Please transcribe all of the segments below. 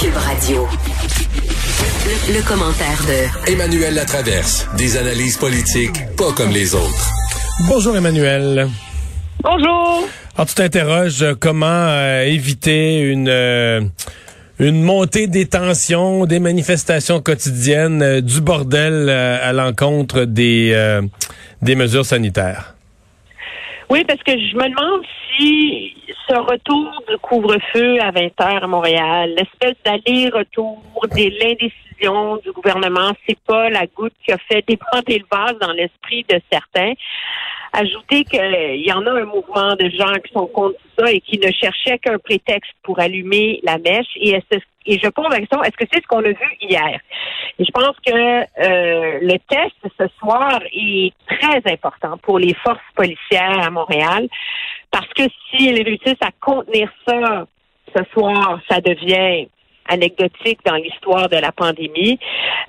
Cube Radio. Le, le commentaire de Emmanuel Latraverse. Des analyses politiques pas comme les autres. Bonjour Emmanuel. Bonjour. Alors tu t'interroges euh, comment euh, éviter une euh, une montée des tensions, des manifestations quotidiennes, euh, du bordel euh, à l'encontre des euh, des mesures sanitaires? Oui, parce que je me demande si ce retour du couvre-feu à 20 heures à Montréal, l'espèce d'aller-retour de l'indécision du gouvernement, c'est pas la goutte qui a fait déporter le vase dans l'esprit de certains. Ajouter qu'il y en a un mouvement de gens qui sont contre ça et qui ne cherchaient qu'un prétexte pour allumer la mèche. Et, est-ce- et je pose la question, est-ce que c'est ce qu'on a vu hier? Et je pense que euh, le test ce soir est très important pour les forces policières à Montréal parce que si elles réussissent à contenir ça ce soir, ça devient anecdotique dans l'histoire de la pandémie.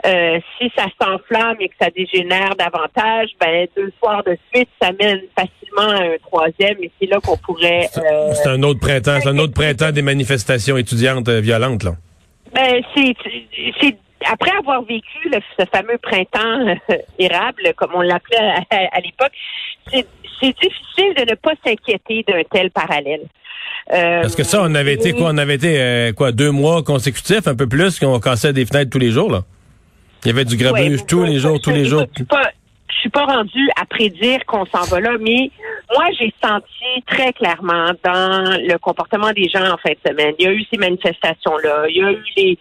Euh, si ça s'enflamme et que ça dégénère davantage, ben deux soirs de suite, ça mène facilement à un troisième et c'est là qu'on pourrait. euh, C'est un autre printemps, c'est un autre printemps des manifestations étudiantes euh, violentes là. Ben, c'est, c'est après avoir vécu le- ce fameux printemps euh, érable, comme on l'appelait à, à- à l'époque, c'est, difficile de ne pas s'inquiéter d'un tel parallèle. Euh, Parce que ça, on avait été quoi, on avait été euh, quoi, deux mois consécutifs, un peu plus, qu'on cassait des fenêtres tous les jours là. Il y avait du grabuge Ouais, tous les jours, tous les jours. Je suis pas, je suis pas rendue à prédire qu'on s'en va là, mais moi, j'ai senti très clairement dans le comportement des gens en fin de semaine. Il y a eu ces manifestations-là, il y a eu les,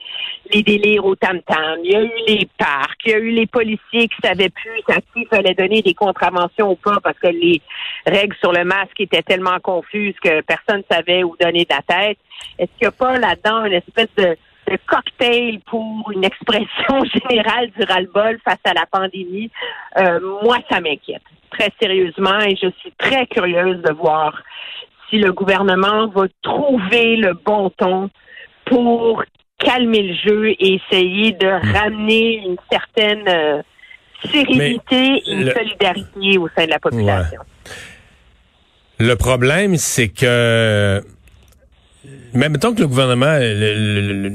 les délires au tam-tam, il y a eu les parcs, il y a eu les policiers qui savaient plus à qui fallait donner des contraventions ou pas parce que les règles sur le masque étaient tellement confuses que personne ne savait où donner de la tête. Est-ce qu'il n'y a pas là-dedans une espèce de de cocktail pour une expression générale du ras-le-bol face à la pandémie, euh, moi, ça m'inquiète très sérieusement et je suis très curieuse de voir si le gouvernement va trouver le bon ton pour calmer le jeu et essayer de ramener une certaine euh, sérénité et une le- solidarité au sein de la population. Le problème, c'est que même mettons que le gouvernement euh, le- le-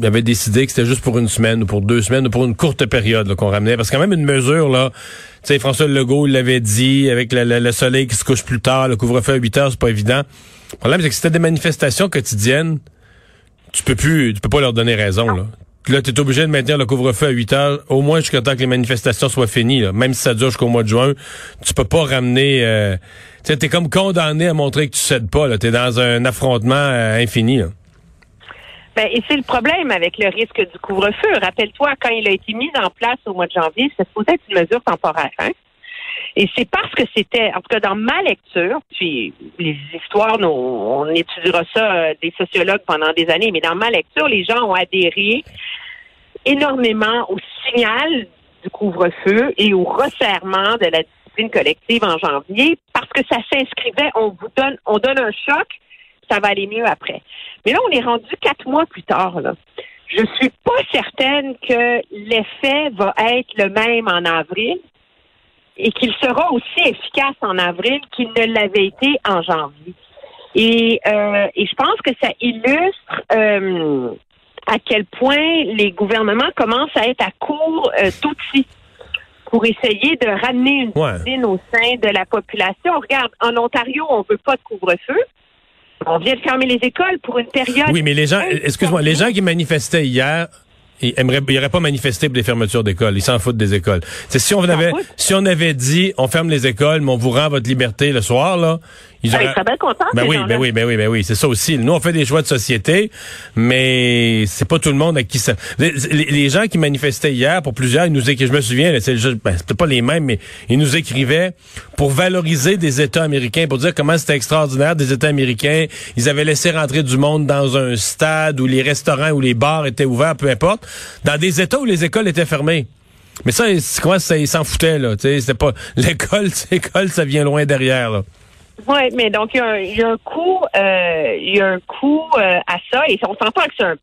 le- avait décidé que c'était juste pour une semaine ou pour deux semaines ou pour une courte période qu'on ramenait. Parce que quand même une mesure, là, tu sais, François Legault l'avait dit, avec le, le- le soleil qui se couche plus tard, le couvre-feu à 8 heures, c'est pas évident. Le problème, c'est que si c'était des manifestations quotidiennes, tu peux plus, tu peux pas leur donner raison, là. Là, tu es obligé de maintenir le couvre-feu à 8 heures, au moins jusqu'à temps que les manifestations soient finies. là. Même si ça dure jusqu'au mois de juin, tu peux pas ramener... Euh, tu es comme condamné à montrer que tu cèdes pas. Tu es dans un affrontement euh, infini. là. Ben, et c'est le problème avec le risque du couvre-feu. Rappelle-toi, quand il a été mis en place au mois de janvier, c'est supposé être une mesure temporaire. Hein? Et c'est parce que c'était, en tout cas dans ma lecture, puis les histoires, nous, on étudiera ça, euh, des sociologues pendant des années, mais dans ma lecture, les gens ont adhéré énormément au signal du couvre-feu et au resserrement de la discipline collective en janvier parce que ça s'inscrivait, on vous donne, on donne un choc, ça va aller mieux après. Mais là, on est rendu quatre mois plus tard. Là. Je suis pas certaine que l'effet va être le même en avril et qu'il sera aussi efficace en avril qu'il ne l'avait été en janvier. Et, euh, et je pense que ça illustre euh, à quel point les gouvernements commencent à être à court euh, d'outils pour essayer de ramener une Ouais. au sein de la population. Regarde, en Ontario, on veut pas de couvre-feu. On vient de fermer les écoles pour une période. Oui, mais les gens, excuse-moi, les gens qui manifestaient hier, ils aimeraient, ils n'auraient pas manifesté pour des fermetures d'écoles. Ils s'en foutent des écoles. C'est si on avait, foutent. si on avait dit, on ferme les écoles, mais on vous rend votre liberté le soir, là. Ils Ah, ils auraient- seraient bien contents, Ben oui, ben oui, ben oui, ben oui, c'est ça aussi. Nous, on fait des choix de société, mais c'est pas tout le monde à qui ça. Les, gens qui manifestaient hier, pour plusieurs, ils nous écrivaient, je me souviens, ben, c'était pas les mêmes, mais ils nous écrivaient pour valoriser des États américains, pour dire comment c'était extraordinaire des États américains. Ils avaient laissé rentrer du monde dans un stade où les restaurants ou les bars étaient ouverts, peu importe, dans des États où les écoles étaient fermées. Mais ça, c'est quoi, ça, ils s'en foutaient, là. C'était pas, l'école, l'école, ça vient loin derrière, là. Oui, mais donc il y, a un- il y a un coût, euh, il y a un coût euh, à ça, et on s'entend que c'est un-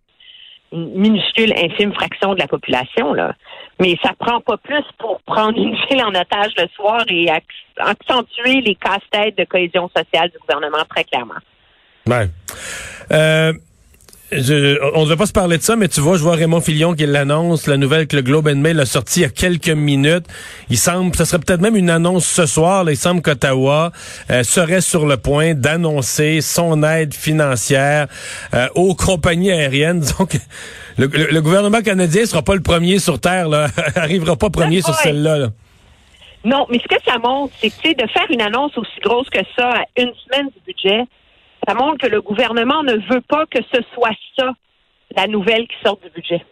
une minuscule, infime fraction de la population, là. Mais ça prend pas plus pour prendre une ville en otage le soir et ac- accentuer les casse-têtes de cohésion sociale du gouvernement, très clairement. Ouais. Euh, je, on ne devait pas se parler de ça, mais tu vois, je vois Raymond Filion qui l'annonce, la nouvelle que le Globe and Mail a sorti il y a quelques minutes. Il semble, ça serait peut-être même une annonce ce soir, là, il semble qu'Ottawa euh, serait sur le point d'annoncer son aide financière euh, aux compagnies aériennes. Donc, le, le, gouvernement canadien sera pas le premier sur Terre, là, arrivera pas premier sur celle-là. Là. Non, mais ce que ça montre, c'est que de faire une annonce aussi grosse que ça à une semaine du budget, ça montre que le gouvernement ne veut pas que ce soit ça, la nouvelle qui sort du budget.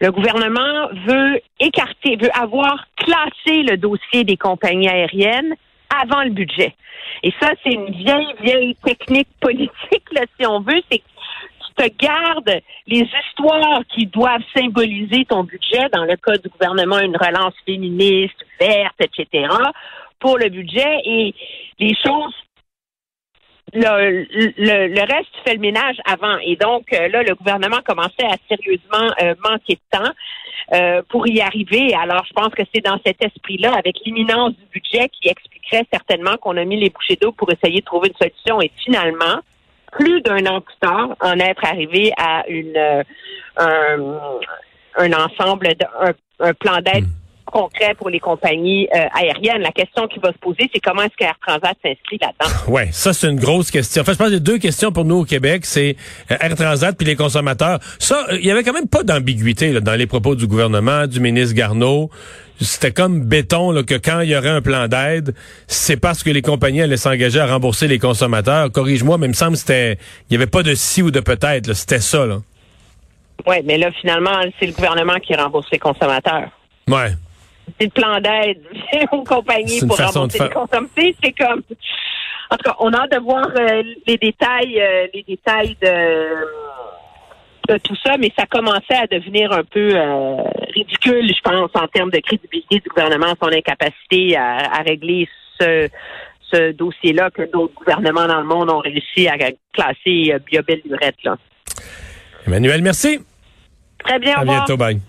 Le gouvernement veut écarter, veut avoir classé le dossier des compagnies aériennes avant le budget. Et ça, c'est une vieille, vieille technique politique, là, si on veut. C'est que tu te gardes les histoires qui doivent symboliser ton budget, dans le cas du gouvernement, une relance féministe, verte, etc., pour le budget. Et les choses le, le, reste, tu fais le ménage avant. Et donc, euh, là, le gouvernement commençait à sérieusement euh, manquer de temps euh, pour y arriver. Alors, je pense que c'est dans cet esprit-là, avec l'imminence du budget, qui expliquerait certainement qu'on a mis les bouchées d'eau pour essayer de trouver une solution. Et finalement, plus d'un an plus tard, en être arrivé à une un, un ensemble, de, un plan d'aide hmm concret pour les compagnies euh, aériennes. La question qui va se poser, c'est comment est-ce qu'Air Transat s'inscrit là-dedans? Oui, ça, c'est une grosse question. Enfin, je pense qu'il y a deux questions pour nous au Québec. C'est euh, Air Transat puis les consommateurs. Ça, euh, il y avait quand même pas d'ambiguïté dans les propos du gouvernement, du ministre Garneau. C'était comme béton là, que quand il y aurait un plan d'aide, c'est parce que les compagnies allaient s'engager à rembourser les consommateurs. Corrige-moi, mais il me semble que c'était, il y avait pas de si ou de peut-être. C'était ça. Là. Oui, mais là, finalement, c'est le gouvernement qui rembourse les consommateurs. Ouais le plan d'aide aux compagnies pour rembourser les consommateurs. C'est comme, en tout cas, on a hâte de voir euh, les détails, euh, les détails de, tout ça, mais ça commençait à devenir un peu euh, ridicule, je pense, en termes de crédibilité du gouvernement, son incapacité à, régler ce, ce dossier-là que d'autres gouvernements dans le monde ont réussi à classer Biobel. Là. Emmanuel, merci. Très bien. À bientôt. Bye.